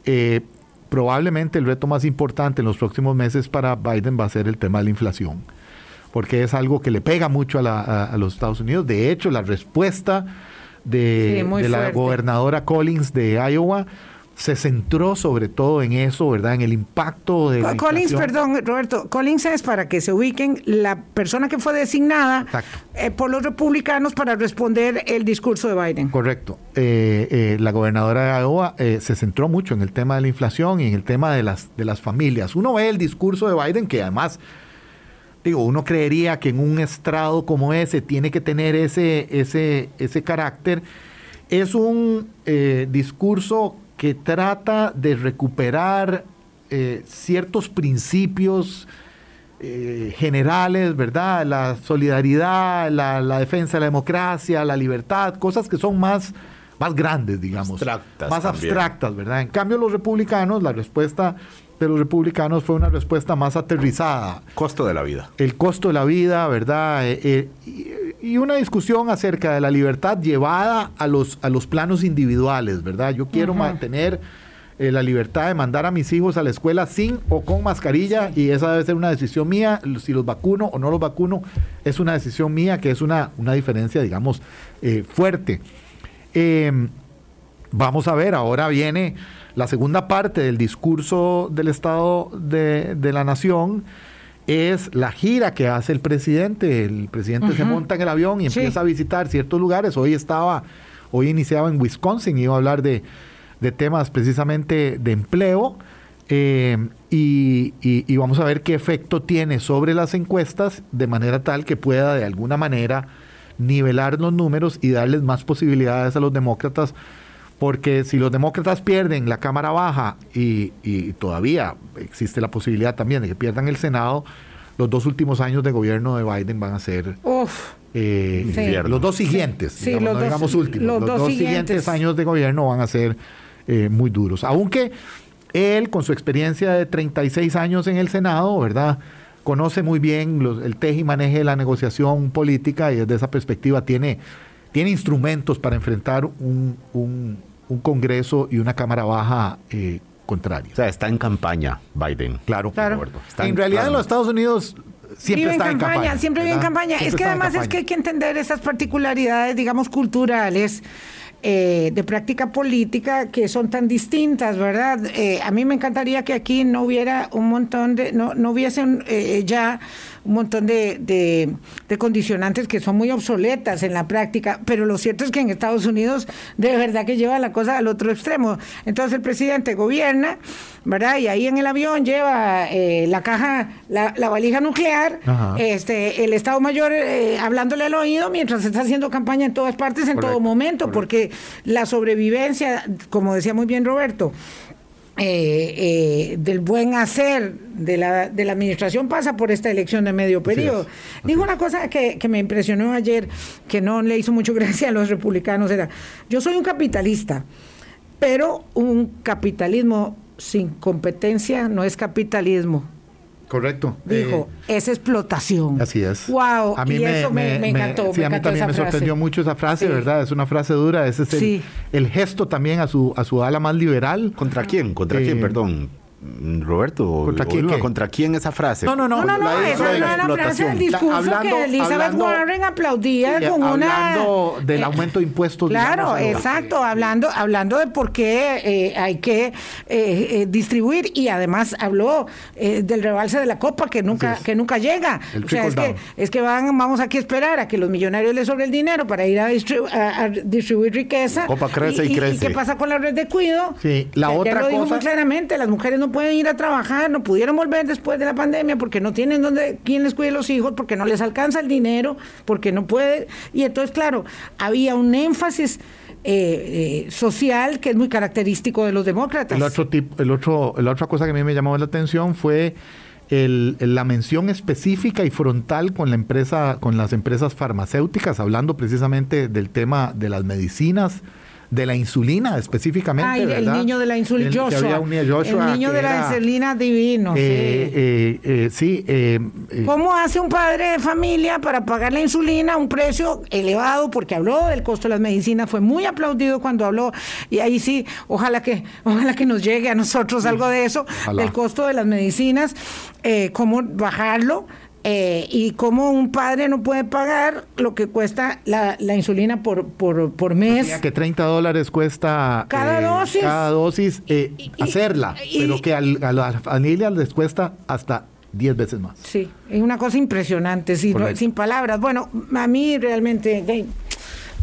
eh, probablemente el reto más importante en los próximos meses para Biden va a ser el tema de la inflación, porque es algo que le pega mucho a, la- a- a los Estados Unidos. De hecho, la respuesta de, Sí, muy de la gobernadora Collins de Iowa se centró sobre todo en eso, ¿verdad? En el impacto de Collins, perdón, Roberto, Collins es para que se ubiquen la persona que fue designada eh, por los republicanos para responder el discurso de Biden. Correcto. Eh, eh, la gobernadora de Iowa se centró mucho en el tema de la inflación y en el tema de las, de las familias. Uno ve el discurso de Biden que además, digo, uno creería que en un estrado como ese tiene que tener ese, ese, ese carácter. Es un discurso que trata de recuperar eh, ciertos principios eh, generales, ¿verdad? La solidaridad, la, la defensa de la democracia, la libertad, cosas que son más, más grandes, digamos. Abstractas Más también. abstractas, ¿verdad? En cambio, los republicanos, la respuesta de los republicanos fue una respuesta más aterrizada. Costo de la vida. El costo de la vida, ¿verdad? Eh, eh, y, una discusión acerca de la libertad llevada a los, a los planos individuales, ¿verdad? Yo quiero mantener eh, la libertad de mandar a mis hijos a la escuela sin o con mascarilla y esa debe ser una decisión mía. Si los vacuno o no los vacuno es una decisión mía, que es una, una diferencia, digamos, eh, fuerte. Eh, vamos a ver, ahora viene la segunda parte del discurso del Estado de, de la Nación. Es la gira que hace el presidente. El presidente se monta en el avión y Sí. empieza a visitar ciertos lugares. Hoy estaba, hoy iniciaba en Wisconsin, iba a hablar de, de temas precisamente de empleo. eh, y, y- y vamos a ver qué efecto tiene sobre las encuestas de manera tal que pueda de alguna manera nivelar los números y darles más posibilidades a los demócratas, porque si los demócratas pierden la Cámara Baja y, y todavía existe la posibilidad también de que pierdan el Senado, los dos últimos años de gobierno de Biden van a ser Uf, eh, Sí. Los dos siguientes, Sí, digamos, los no dos- digamos últimos, los los, dos dos, siguientes. siguientes años de gobierno van a ser eh, muy duros. Aunque él, con su experiencia de 36 años en el Senado, ¿verdad? Conoce muy bien los- el teje y maneje de la negociación política y desde esa perspectiva tiene, tiene instrumentos para enfrentar un, un- un Congreso y una Cámara Baja eh, contraria. O sea, está en campaña Biden. Claro, Claro. Está En realidad en los Estados Unidos siempre vive en está campaña, en campaña. siempre vive en campaña. Siempre es que en además es que hay que entender esas particularidades, digamos, culturales. eh, de práctica política que son tan distintas, ¿verdad? Eh, a mí me encantaría que aquí no hubiera un montón de, no, no hubiesen eh, ya un montón de, de, de condicionantes que son muy obsoletas en la práctica, pero lo cierto es que en Estados Unidos de verdad que lleva la cosa al otro extremo. Entonces el presidente gobierna, ¿verdad? Y ahí en el avión lleva eh, la caja, la, la valija nuclear, Ajá. este, el Estado Mayor eh, hablándole al oído mientras está haciendo campaña en todas partes, en todo momento, porque la sobrevivencia, como decía muy bien Roberto, eh, eh, del buen hacer de la, de la administración pasa por esta elección de medio periodo. Dijo una cosa que, que me impresionó ayer, que no le hizo mucho gracia a los republicanos, era, yo soy un capitalista, pero un capitalismo sin competencia no es capitalismo. Correcto. Dijo, es explotación. Eh, Así es. Wow, A mí y me, eso me, me- me encantó. sí, me a mí también me frase. sorprendió mucho esa frase, Sí. ¿verdad? Es una frase dura. Ese es el, Sí. el gesto también a su, a su ala más liberal. ¿Contra quién? ¿Contra Eh, quién? Perdón. Roberto. ¿Contra quién? ¿Contra quién esa frase? No, no, no. No, no, no, esa no era la frase del discurso Hablando- que Elizabeth hablando- Warren aplaudía Sí, con una... hablando del eh, aumento de impuestos. Claro, digamos, exacto, hablando, hablando de por qué eh, hay que eh, eh, distribuir y además habló eh, del rebalse de la copa que nunca, es. que nunca llega. El o sea, es que, es que van, vamos aquí a esperar a que los millonarios les sobre el dinero para ir a, distribu- a- a distribuir riqueza. La copa crece y crece. qué pasa con la red de cuido? Sí, la Ya- ya otra lo dijo cosa- muy claramente, las mujeres no pueden ir a trabajar, no pudieron volver después de la pandemia porque no tienen donde, quién les cuide los hijos, porque no les alcanza el dinero, porque no puede. Y entonces, claro, había un énfasis eh, eh, social que es muy característico de los demócratas. El otro tip, el otro, la otra cosa que a mí me llamó la atención fue el- la mención específica y frontal con la empresa, con las empresas farmacéuticas, hablando precisamente del tema de las medicinas, de la insulina específicamente. Ay, el niño de la insulina, Joshua. el niño de la insulina divino. sí. eh, sí, eh, eh, ¿Cómo hace un padre de familia para pagar la insulina a un precio elevado? Porque habló del costo de las medicinas, fue muy aplaudido cuando habló, y ahí sí, ojalá que, ojalá que nos llegue a nosotros algo de eso, Ojalá. del costo de las medicinas, eh, cómo bajarlo. Eh, y cómo un padre no puede pagar lo que cuesta la, la insulina por, por, por mes. que 30 dólares cuesta Cada eh, dosis. cada dosis eh, Y- hacerla, y- pero que al- a las familias les cuesta hasta 10 veces más. Sí, es una cosa impresionante, no- sin palabras. Bueno, a mí realmente de-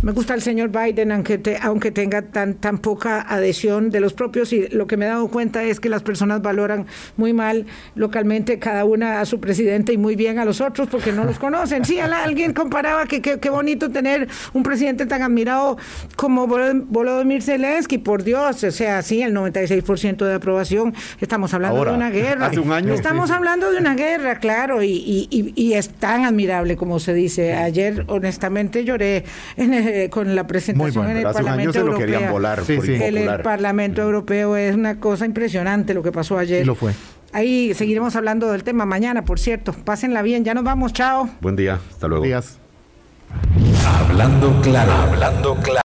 me gusta el señor Biden, aunque, te- aunque tenga tan, tan poca adhesión de los propios, y lo que me he dado cuenta es que las personas valoran muy mal localmente cada una a su presidente y muy bien a los otros porque no los conocen. Sí, alguien comparaba que qué bonito tener un presidente tan admirado como Vol- Volodymyr Zelensky, por Dios, o sea, sí, el 96% de aprobación. Estamos hablando Ahora, de una guerra. hace un año. Estamos hablando de una guerra, claro, y, y- y- y es tan admirable como se dice. Ayer, honestamente, lloré en el- con la presentación bueno, en el hace un Parlamento año se lo Europeo. querían volar Sí, por sí. El. Parlamento Europeo es una cosa impresionante lo que pasó ayer. Y lo fue. Ahí seguiremos hablando del tema mañana, por cierto. Pásenla bien, ya nos vamos, chao. Buen día. Hasta luego. Días. Hablando claro, hablando claro.